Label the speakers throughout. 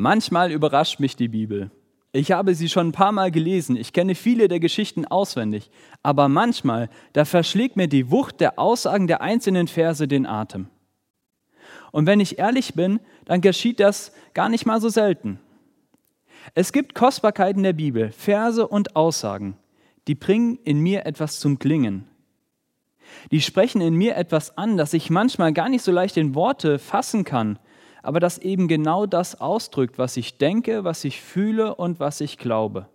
Speaker 1: Manchmal überrascht mich die Bibel. Ich habe sie schon ein paar Mal gelesen, ich kenne viele der Geschichten auswendig, aber manchmal, da verschlägt mir die Wucht der Aussagen der einzelnen Verse den Atem. Und wenn ich ehrlich bin, dann geschieht das gar nicht mal so selten. Es gibt Kostbarkeiten der Bibel, Verse und Aussagen, die bringen in mir etwas zum Klingen. Die sprechen in mir etwas an, das ich manchmal gar nicht so leicht in Worte fassen kann, aber das eben genau das ausdrückt, was ich denke, was ich fühle und was ich glaube.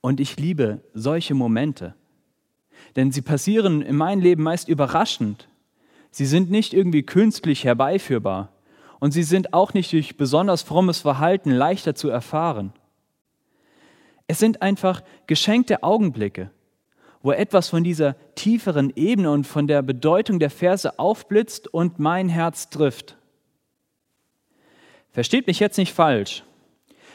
Speaker 1: Und ich liebe solche Momente, denn sie passieren in meinem Leben meist überraschend. Sie sind nicht irgendwie künstlich herbeiführbar und sie sind auch nicht durch besonders frommes Verhalten leichter zu erfahren. Es sind einfach geschenkte Augenblicke, wo etwas von dieser tieferen Ebene und von der Bedeutung der Verse aufblitzt und mein Herz trifft. Versteht mich jetzt nicht falsch.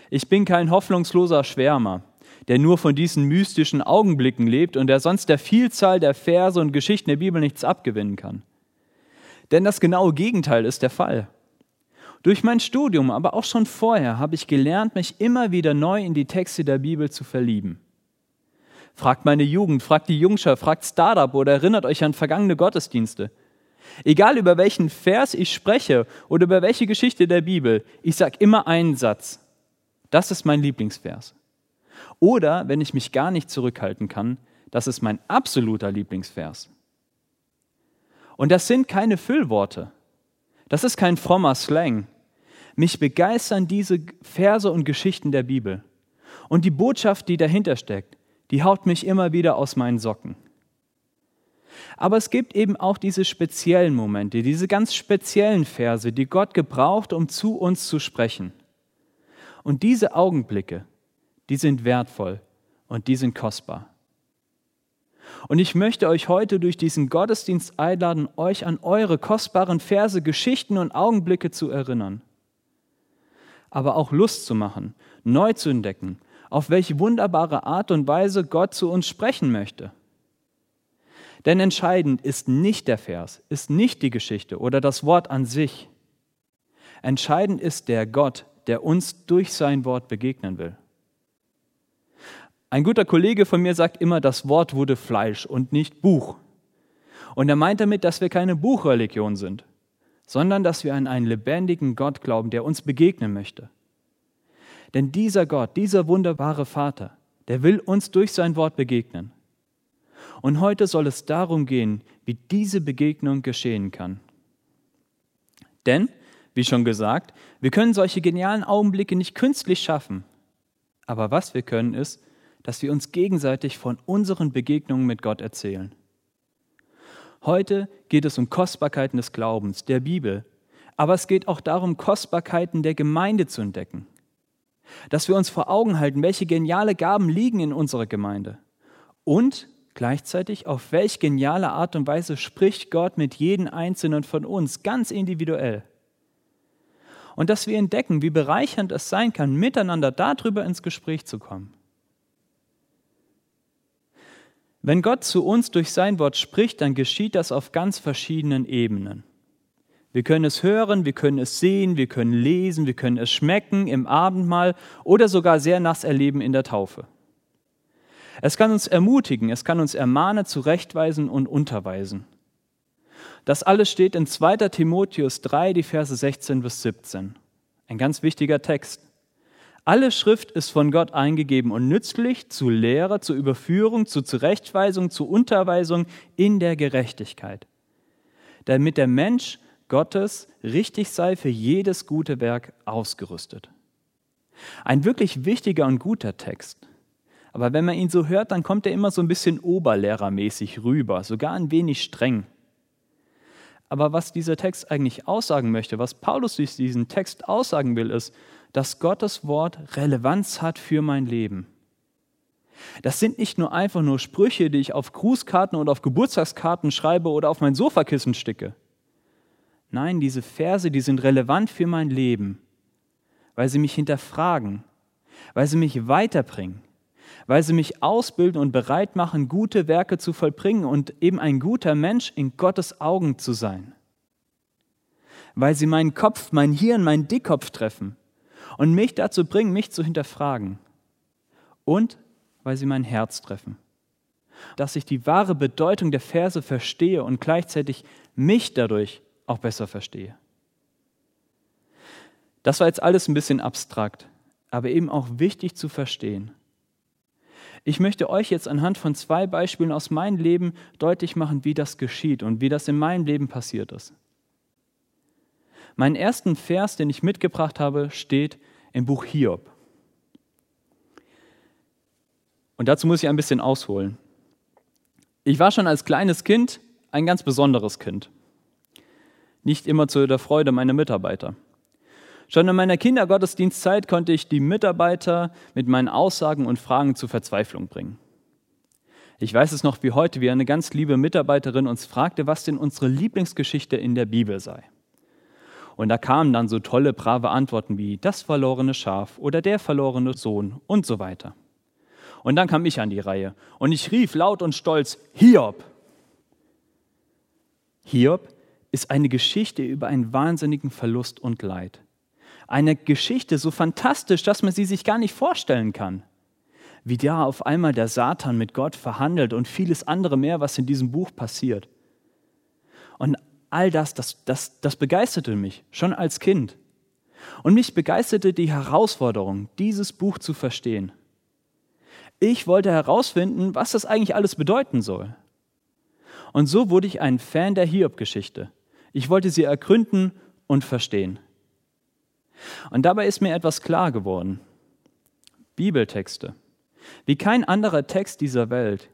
Speaker 1: Ich bin kein hoffnungsloser Schwärmer, der nur von diesen mystischen Augenblicken lebt und der sonst der Vielzahl der Verse und Geschichten der Bibel nichts abgewinnen kann. Denn das genaue Gegenteil ist der Fall. Durch mein Studium, aber auch schon vorher, habe ich gelernt, mich immer wieder neu in die Texte der Bibel zu verlieben. Fragt meine Jugend, fragt die Jungschar, fragt Startup oder erinnert euch an vergangene Gottesdienste. Egal über welchen Vers ich spreche oder über welche Geschichte der Bibel, ich sage immer einen Satz. Das ist mein Lieblingsvers. Oder, wenn ich mich gar nicht zurückhalten kann, das ist mein absoluter Lieblingsvers. Und das sind keine Füllworte. Das ist kein frommer Slang. Mich begeistern diese Verse und Geschichten der Bibel. Und die Botschaft, die dahinter steckt, die haut mich immer wieder aus meinen Socken. Aber es gibt eben auch diese speziellen Momente, diese ganz speziellen Verse, die Gott gebraucht, um zu uns zu sprechen. Und diese Augenblicke, die sind wertvoll und die sind kostbar. Und ich möchte euch heute durch diesen Gottesdienst einladen, euch an eure kostbaren Verse, Geschichten und Augenblicke zu erinnern. Aber auch Lust zu machen, neu zu entdecken auf welche wunderbare Art und Weise Gott zu uns sprechen möchte. Denn entscheidend ist nicht der Vers, ist nicht die Geschichte oder das Wort an sich. Entscheidend ist der Gott, der uns durch sein Wort begegnen will. Ein guter Kollege von mir sagt immer, das Wort wurde Fleisch und nicht Buch. Und er meint damit, dass wir keine Buchreligion sind, sondern dass wir an einen lebendigen Gott glauben, der uns begegnen möchte. Denn dieser Gott, dieser wunderbare Vater, der will uns durch sein Wort begegnen. Und heute soll es darum gehen, wie diese Begegnung geschehen kann. Denn, wie schon gesagt, wir können solche genialen Augenblicke nicht künstlich schaffen. Aber was wir können, ist, dass wir uns gegenseitig von unseren Begegnungen mit Gott erzählen. Heute geht es um Kostbarkeiten des Glaubens, der Bibel, aber es geht auch darum, Kostbarkeiten der Gemeinde zu entdecken dass wir uns vor Augen halten, welche geniale Gaben liegen in unserer Gemeinde und gleichzeitig auf welch geniale Art und Weise spricht Gott mit jedem Einzelnen von uns ganz individuell. Und dass wir entdecken, wie bereichernd es sein kann, miteinander darüber ins Gespräch zu kommen. Wenn Gott zu uns durch sein Wort spricht, dann geschieht das auf ganz verschiedenen Ebenen. Wir können es hören, wir können es sehen, wir können lesen, wir können es schmecken im Abendmahl oder sogar sehr nass erleben in der Taufe. Es kann uns ermutigen, es kann uns ermahnen, zurechtweisen und unterweisen. Das alles steht in 2. Timotheus 3, die Verse 16 bis 17. Ein ganz wichtiger Text. Alle Schrift ist von Gott eingegeben und nützlich zu Lehre, zur Überführung, zur Zurechtweisung, zur Unterweisung in der Gerechtigkeit, damit der Mensch Gottes richtig sei für jedes gute Werk ausgerüstet. Ein wirklich wichtiger und guter Text. Aber wenn man ihn so hört, dann kommt er immer so ein bisschen oberlehrermäßig rüber, sogar ein wenig streng. Aber was dieser Text eigentlich aussagen möchte, was Paulus durch diesen Text aussagen will, ist, dass Gottes Wort Relevanz hat für mein Leben. Das sind nicht nur einfach nur Sprüche, die ich auf Grußkarten oder auf Geburtstagskarten schreibe oder auf mein Sofakissen sticke. Nein, diese Verse, die sind relevant für mein Leben, weil sie mich hinterfragen, weil sie mich weiterbringen, weil sie mich ausbilden und bereit machen, gute Werke zu vollbringen und eben ein guter Mensch in Gottes Augen zu sein. weil sie meinen Kopf, mein Hirn, meinen Dickkopf treffen und mich dazu bringen, mich zu hinterfragen. Und weil sie mein Herz treffen. Dass ich die wahre Bedeutung der Verse verstehe und gleichzeitig mich dadurch auch besser verstehe. Das war jetzt alles ein bisschen abstrakt, aber eben auch wichtig zu verstehen. Ich möchte euch jetzt anhand von zwei Beispielen aus meinem Leben deutlich machen, wie das geschieht und wie das in meinem Leben passiert ist. Mein ersten Vers, den ich mitgebracht habe, steht im Buch Hiob. Und dazu muss ich ein bisschen ausholen. Ich war schon als kleines Kind ein ganz besonderes Kind. Nicht immer zu der Freude meiner Mitarbeiter. Schon in meiner Kindergottesdienstzeit konnte ich die Mitarbeiter mit meinen Aussagen und Fragen zur Verzweiflung bringen. Ich weiß es noch wie heute, wie eine ganz liebe Mitarbeiterin uns fragte, was denn unsere Lieblingsgeschichte in der Bibel sei. Und da kamen dann so tolle, brave Antworten wie das verlorene Schaf oder der verlorene Sohn und so weiter. Und dann kam ich an die Reihe und ich rief laut und stolz, Hiob! Hiob ist eine Geschichte über einen wahnsinnigen Verlust und Leid eine Geschichte so fantastisch, dass man sie sich gar nicht vorstellen kann. Wie da auf einmal der Satan mit Gott verhandelt und vieles andere mehr, was in diesem Buch passiert. Und all das, das, das, das begeisterte mich, schon als Kind. Und mich begeisterte die Herausforderung, dieses Buch zu verstehen. Ich wollte herausfinden, was das eigentlich alles bedeuten soll. Und so wurde ich ein Fan der Hiob-Geschichte. Ich wollte sie ergründen und verstehen. Und dabei ist mir etwas klar geworden. Bibeltexte, wie kein anderer Text dieser Welt,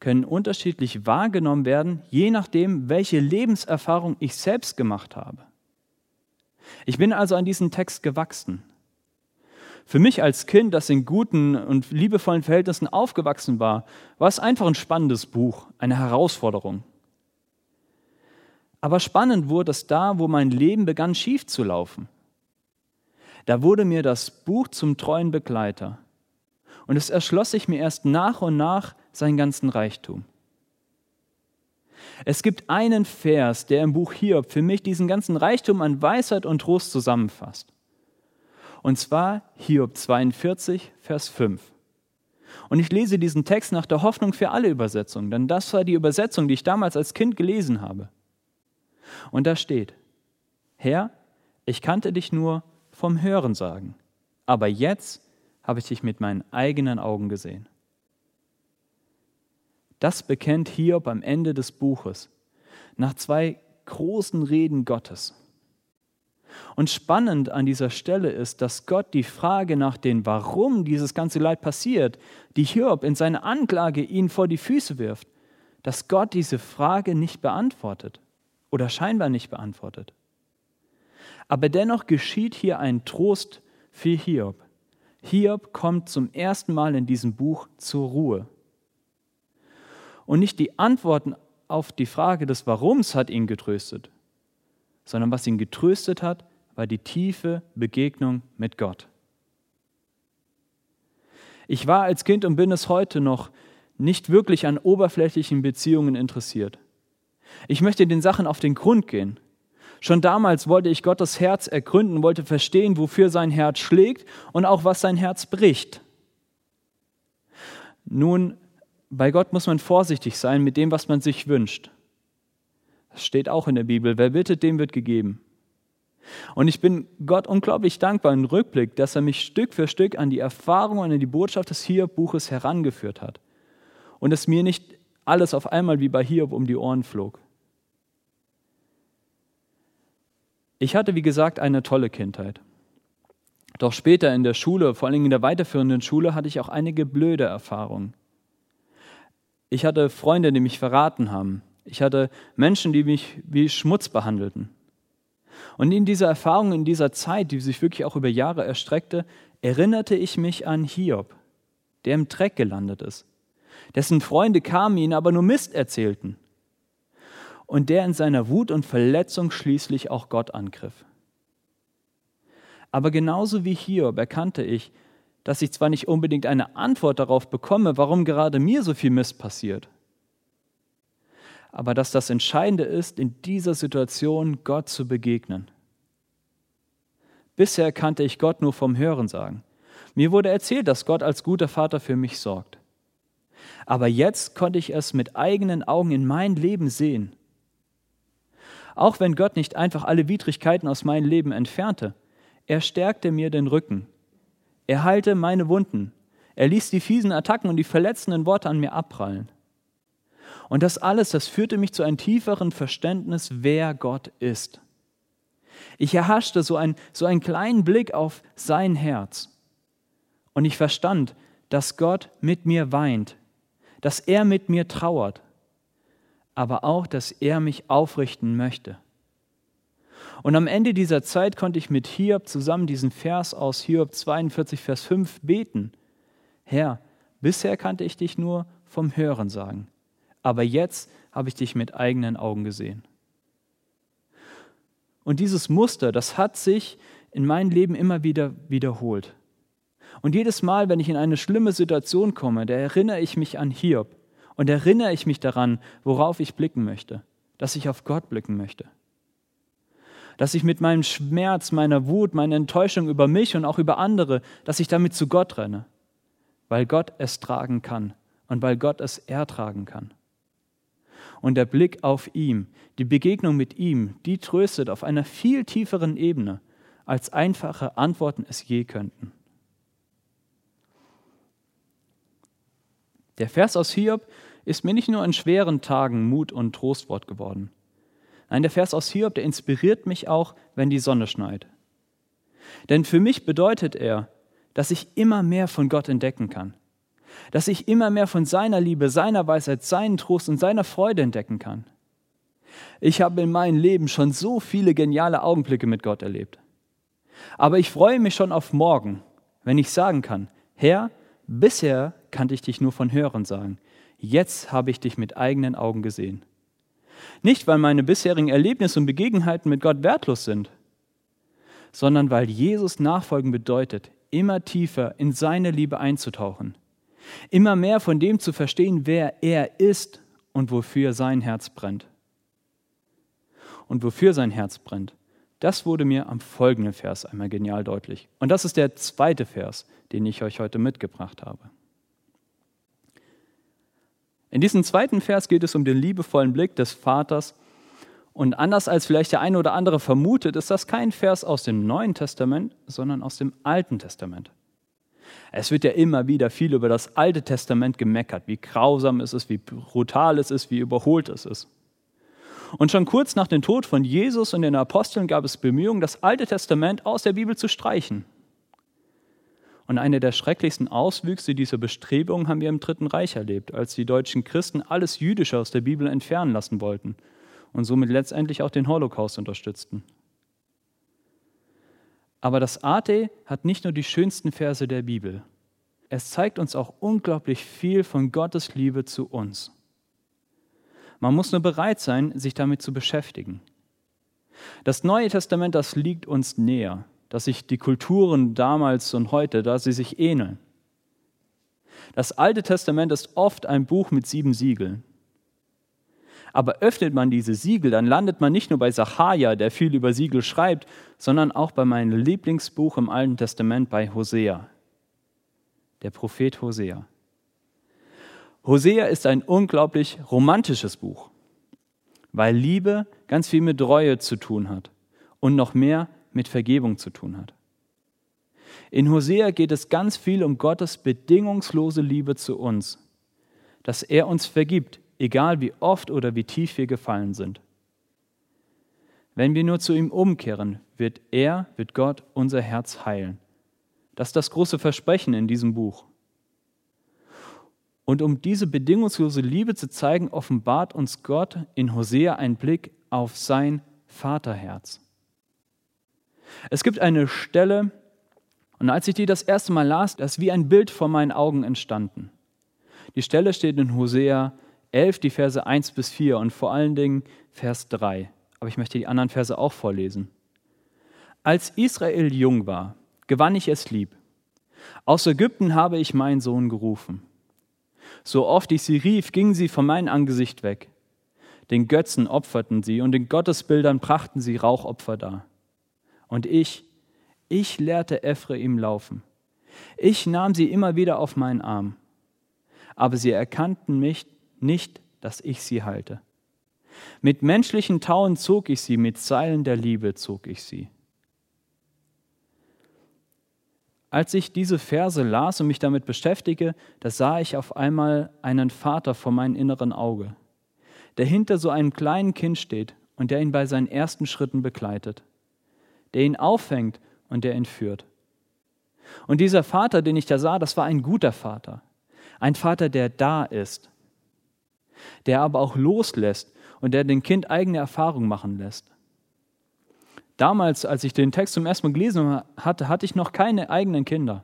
Speaker 1: können unterschiedlich wahrgenommen werden, je nachdem, welche Lebenserfahrung ich selbst gemacht habe. Ich bin also an diesen Text gewachsen. Für mich als Kind, das in guten und liebevollen Verhältnissen aufgewachsen war, war es einfach ein spannendes Buch, eine Herausforderung. Aber spannend wurde es da, wo mein Leben begann schief zu laufen. Da wurde mir das Buch zum treuen Begleiter. Und es erschloss sich mir erst nach und nach seinen ganzen Reichtum. Es gibt einen Vers, der im Buch Hiob für mich diesen ganzen Reichtum an Weisheit und Trost zusammenfasst. Und zwar Hiob 42, Vers 5. Und ich lese diesen Text nach der Hoffnung für alle Übersetzungen, denn das war die Übersetzung, die ich damals als Kind gelesen habe. Und da steht, Herr, ich kannte dich nur vom Hören sagen. Aber jetzt habe ich dich mit meinen eigenen Augen gesehen. Das bekennt Hiob am Ende des Buches, nach zwei großen Reden Gottes. Und spannend an dieser Stelle ist, dass Gott die Frage nach dem Warum dieses ganze Leid passiert, die Hiob in seiner Anklage ihn vor die Füße wirft, dass Gott diese Frage nicht beantwortet oder scheinbar nicht beantwortet. Aber dennoch geschieht hier ein Trost für Hiob. Hiob kommt zum ersten Mal in diesem Buch zur Ruhe. Und nicht die Antworten auf die Frage des Warums hat ihn getröstet, sondern was ihn getröstet hat, war die tiefe Begegnung mit Gott. Ich war als Kind und bin es heute noch nicht wirklich an oberflächlichen Beziehungen interessiert. Ich möchte den Sachen auf den Grund gehen. Schon damals wollte ich Gottes Herz ergründen, wollte verstehen, wofür sein Herz schlägt und auch was sein Herz bricht. Nun, bei Gott muss man vorsichtig sein mit dem, was man sich wünscht. Das steht auch in der Bibel. Wer bittet, dem wird gegeben. Und ich bin Gott unglaublich dankbar im Rückblick, dass er mich Stück für Stück an die Erfahrung und an die Botschaft des Hiob-Buches herangeführt hat. Und es mir nicht alles auf einmal wie bei Hiob um die Ohren flog. Ich hatte, wie gesagt, eine tolle Kindheit. Doch später in der Schule, vor allem in der weiterführenden Schule, hatte ich auch einige blöde Erfahrungen. Ich hatte Freunde, die mich verraten haben. Ich hatte Menschen, die mich wie Schmutz behandelten. Und in dieser Erfahrung, in dieser Zeit, die sich wirklich auch über Jahre erstreckte, erinnerte ich mich an Hiob, der im Dreck gelandet ist, dessen Freunde kamen, ihn aber nur Mist erzählten und der in seiner Wut und Verletzung schließlich auch Gott angriff. Aber genauso wie Hiob erkannte ich, dass ich zwar nicht unbedingt eine Antwort darauf bekomme, warum gerade mir so viel Mist passiert, aber dass das Entscheidende ist, in dieser Situation Gott zu begegnen, Bisher kannte ich Gott nur vom Hören sagen. Mir wurde erzählt, dass Gott als guter Vater für mich sorgt. Aber jetzt konnte ich es mit eigenen Augen in mein Leben sehen. Auch wenn Gott nicht einfach alle Widrigkeiten aus meinem Leben entfernte, er stärkte mir den Rücken. Er heilte meine Wunden. Er ließ die fiesen Attacken und die verletzenden Worte an mir abprallen. Und das alles, das führte mich zu einem tieferen Verständnis, wer Gott ist. Ich erhaschte so, ein, so einen kleinen Blick auf sein Herz. Und ich verstand, dass Gott mit mir weint, dass er mit mir trauert, aber auch, dass er mich aufrichten möchte. Und am Ende dieser Zeit konnte ich mit Hiob zusammen diesen Vers aus Hiob 42, Vers 5 beten. Herr, bisher kannte ich dich nur vom Hören sagen, aber jetzt habe ich dich mit eigenen Augen gesehen. Und dieses Muster, das hat sich in meinem Leben immer wieder wiederholt. Und jedes Mal, wenn ich in eine schlimme Situation komme, da erinnere ich mich an Hiob und erinnere ich mich daran, worauf ich blicken möchte, dass ich auf Gott blicken möchte. Dass ich mit meinem Schmerz, meiner Wut, meiner Enttäuschung über mich und auch über andere, dass ich damit zu Gott renne, weil Gott es tragen kann und weil Gott es ertragen kann. Und der Blick auf ihm, die Begegnung mit ihm, die tröstet auf einer viel tieferen Ebene, als einfache Antworten es je könnten. Der Vers aus Hiob ist mir nicht nur in schweren Tagen Mut und Trostwort geworden. Nein, der Vers aus Hiob, der inspiriert mich auch, wenn die Sonne schneit. Denn für mich bedeutet er, dass ich immer mehr von Gott entdecken kann. Dass ich immer mehr von seiner Liebe, seiner Weisheit, seinen Trost und seiner Freude entdecken kann. Ich habe in meinem Leben schon so viele geniale Augenblicke mit Gott erlebt. Aber ich freue mich schon auf morgen, wenn ich sagen kann, Herr, bisher kannte ich dich nur von Hören sagen. Jetzt habe ich dich mit eigenen Augen gesehen. Nicht, weil meine bisherigen Erlebnisse und Begebenheiten mit Gott wertlos sind, sondern weil Jesus Nachfolgen bedeutet, immer tiefer in seine Liebe einzutauchen, immer mehr von dem zu verstehen, wer er ist und wofür sein Herz brennt. Und wofür sein Herz brennt, das wurde mir am folgenden Vers einmal genial deutlich. Und das ist der zweite Vers, den ich euch heute mitgebracht habe. In diesem zweiten Vers geht es um den liebevollen Blick des Vaters. Und anders als vielleicht der eine oder andere vermutet, ist das kein Vers aus dem Neuen Testament, sondern aus dem Alten Testament. Es wird ja immer wieder viel über das Alte Testament gemeckert, wie grausam es ist, wie brutal es ist, wie überholt es ist. Und schon kurz nach dem Tod von Jesus und den Aposteln gab es Bemühungen, das Alte Testament aus der Bibel zu streichen. Und eine der schrecklichsten Auswüchse dieser Bestrebungen haben wir im Dritten Reich erlebt, als die deutschen Christen alles Jüdische aus der Bibel entfernen lassen wollten und somit letztendlich auch den Holocaust unterstützten. Aber das Ate hat nicht nur die schönsten Verse der Bibel. Es zeigt uns auch unglaublich viel von Gottes Liebe zu uns. Man muss nur bereit sein, sich damit zu beschäftigen. Das Neue Testament, das liegt uns näher dass sich die Kulturen damals und heute, da sie sich ähneln. Das Alte Testament ist oft ein Buch mit sieben Siegeln. Aber öffnet man diese Siegel, dann landet man nicht nur bei Sacharja, der viel über Siegel schreibt, sondern auch bei meinem Lieblingsbuch im Alten Testament bei Hosea, der Prophet Hosea. Hosea ist ein unglaublich romantisches Buch, weil Liebe ganz viel mit Reue zu tun hat und noch mehr mit Vergebung zu tun hat. In Hosea geht es ganz viel um Gottes bedingungslose Liebe zu uns, dass er uns vergibt, egal wie oft oder wie tief wir gefallen sind. Wenn wir nur zu ihm umkehren, wird er, wird Gott unser Herz heilen. Das ist das große Versprechen in diesem Buch. Und um diese bedingungslose Liebe zu zeigen, offenbart uns Gott in Hosea einen Blick auf sein Vaterherz. Es gibt eine Stelle, und als ich die das erste Mal las, das ist wie ein Bild vor meinen Augen entstanden. Die Stelle steht in Hosea 11, die Verse 1 bis 4 und vor allen Dingen Vers 3. Aber ich möchte die anderen Verse auch vorlesen. Als Israel jung war, gewann ich es lieb. Aus Ägypten habe ich meinen Sohn gerufen. So oft ich sie rief, gingen sie von meinem Angesicht weg. Den Götzen opferten sie und den Gottesbildern brachten sie Rauchopfer dar. Und ich, Ich lehrte Ephraim laufen. Ich nahm sie immer wieder auf meinen Arm. Aber sie erkannten mich nicht, dass ich sie halte. Mit menschlichen Tauen zog ich sie, mit Seilen der Liebe zog ich sie. Als ich diese Verse las und mich damit beschäftige, da sah ich auf einmal einen Vater vor meinem inneren Auge, der hinter so einem kleinen Kind steht und der ihn bei seinen ersten Schritten begleitet, der ihn auffängt und der ihn führt. Und dieser Vater, den ich da sah, das war ein guter Vater, ein Vater, der da ist, der aber auch loslässt und der den Kind eigene Erfahrungen machen lässt. Damals, als ich den Text zum ersten Mal gelesen hatte, hatte ich noch keine eigenen Kinder.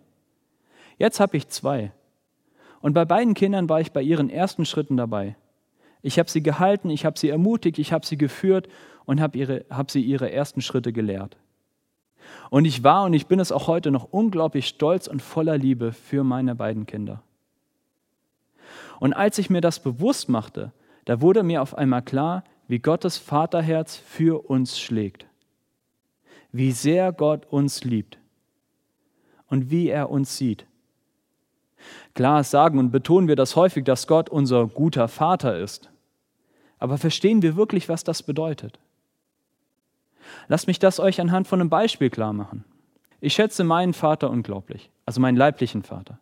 Speaker 1: Jetzt habe ich zwei. Und bei beiden Kindern war ich bei ihren ersten Schritten dabei. Ich habe sie gehalten, ich habe sie ermutigt, ich habe sie geführt und habe hab sie ihre ersten Schritte gelehrt. Und ich war und ich bin es auch heute noch unglaublich stolz und voller Liebe für meine beiden Kinder. Und als ich mir das bewusst machte, da wurde mir auf einmal klar, wie Gottes Vaterherz für uns schlägt. Wie sehr Gott uns liebt und wie er uns sieht. Klar sagen und betonen wir das häufig, dass Gott unser guter Vater ist. Aber verstehen wir wirklich, was das bedeutet? Lasst mich das euch anhand von einem Beispiel klar machen. Ich schätze meinen Vater unglaublich, also meinen leiblichen Vater.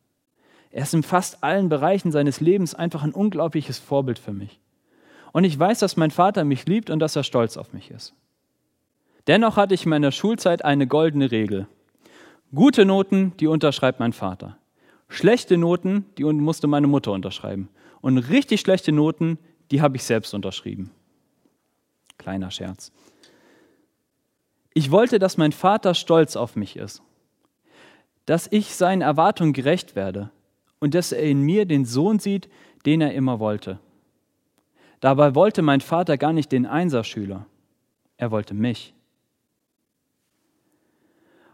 Speaker 1: Er ist in fast allen Bereichen seines Lebens einfach ein unglaubliches Vorbild für mich. Und ich weiß, dass mein Vater mich liebt und dass er stolz auf mich ist. Dennoch hatte ich in meiner Schulzeit eine goldene Regel. Gute Noten, die unterschreibt mein Vater. Schlechte Noten, die musste meine Mutter unterschreiben. Und richtig schlechte Noten, die habe ich selbst unterschrieben. Kleiner Scherz. Ich wollte, dass mein Vater stolz auf mich ist, dass ich seinen Erwartungen gerecht werde und dass er in mir den Sohn sieht, den er immer wollte. Dabei wollte mein Vater gar nicht den Einserschüler, er wollte mich.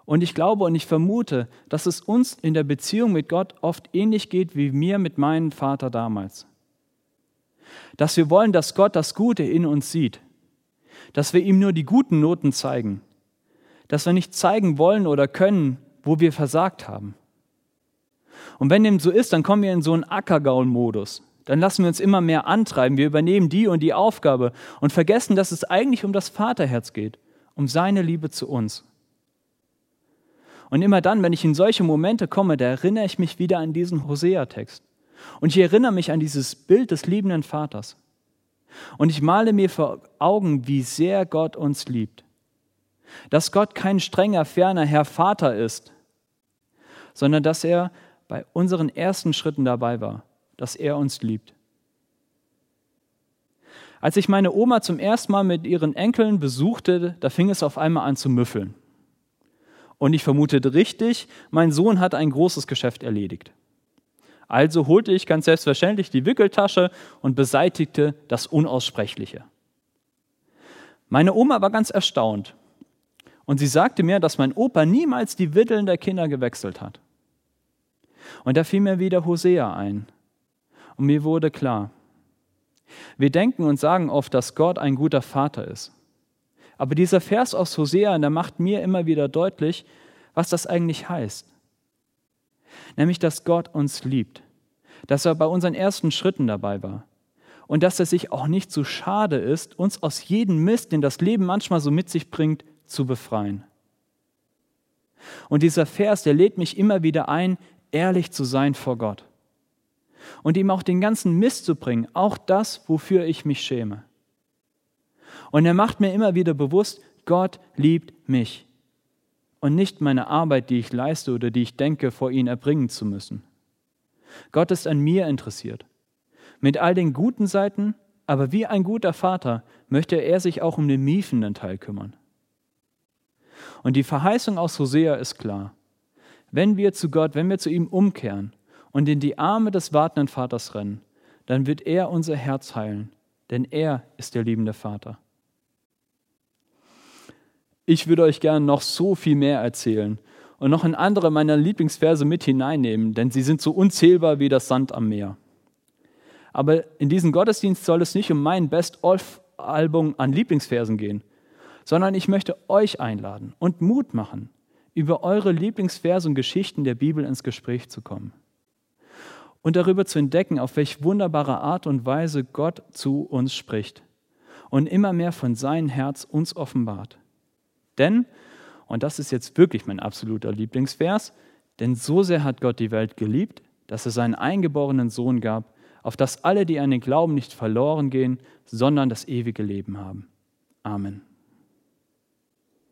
Speaker 1: Und ich glaube und ich vermute, dass es uns in der Beziehung mit Gott oft ähnlich geht wie mir mit meinem Vater damals. Dass wir wollen, dass Gott das Gute in uns sieht, dass wir ihm nur die guten Noten zeigen, dass wir nicht zeigen wollen oder können, wo wir versagt haben. Und wenn dem so ist, dann kommen wir in so einen Ackergaul-Modus. Dann lassen wir uns immer mehr antreiben. Wir übernehmen die und die Aufgabe und vergessen, dass es eigentlich um das Vaterherz geht, um seine Liebe zu uns. Und immer dann, wenn ich in solche Momente komme, da erinnere ich mich wieder an diesen Hosea-Text. Und ich erinnere mich an dieses Bild des liebenden Vaters. Und ich male mir vor Augen, wie sehr Gott uns liebt. Dass Gott kein strenger, ferner Herr Vater ist, sondern dass er bei unseren ersten Schritten dabei war, dass er uns liebt. Als ich meine Oma zum ersten Mal mit ihren Enkeln besuchte, da fing es auf einmal an zu müffeln. Und ich vermutete richtig, mein Sohn hat ein großes Geschäft erledigt. Also holte ich ganz selbstverständlich die Wickeltasche und beseitigte das Unaussprechliche. Meine Oma war ganz erstaunt und sie sagte mir, dass mein Opa niemals die Witteln der Kinder gewechselt hat. Und da fiel mir wieder Hosea ein. Und mir wurde klar, wir denken und sagen oft, dass Gott ein guter Vater ist. Aber dieser Vers aus Hosea, der macht mir immer wieder deutlich, was das eigentlich heißt. Nämlich, dass Gott uns liebt, dass er bei unseren ersten Schritten dabei war und dass er sich auch nicht zu so schade ist, uns aus jedem Mist, den das Leben manchmal so mit sich bringt, zu befreien. Und dieser Vers, der lädt mich immer wieder ein, ehrlich zu sein vor Gott und ihm auch den ganzen Mist zu bringen, auch das, wofür ich mich schäme. Und er macht mir immer wieder bewusst, Gott liebt mich und nicht meine Arbeit, die ich leiste oder die ich denke, vor ihn erbringen zu müssen. Gott ist an mir interessiert. Mit all den guten Seiten, aber wie ein guter Vater möchte er sich auch um den miefenden Teil kümmern. Und die Verheißung aus Hosea ist klar. Wenn wir zu Gott, wenn wir zu ihm umkehren und in die Arme des wartenden Vaters rennen, dann wird er unser Herz heilen, denn er ist der liebende Vater. Ich würde euch gerne noch so viel mehr erzählen und noch in andere meiner Lieblingsverse mit hineinnehmen, denn sie sind so unzählbar wie das Sand am Meer. Aber in diesem Gottesdienst soll es nicht um mein Best-of-Album an Lieblingsversen gehen, sondern ich möchte euch einladen und Mut machen, über eure Lieblingsverse und Geschichten der Bibel ins Gespräch zu kommen und darüber zu entdecken, auf welch wunderbare Art und Weise Gott zu uns spricht und immer mehr von seinem Herz uns offenbart. Denn, und das ist jetzt wirklich mein absoluter Lieblingsvers, denn so sehr hat Gott die Welt geliebt, dass er seinen eingeborenen Sohn gab, auf dass alle, die an den Glauben nicht verloren gehen, sondern das ewige Leben haben. Amen.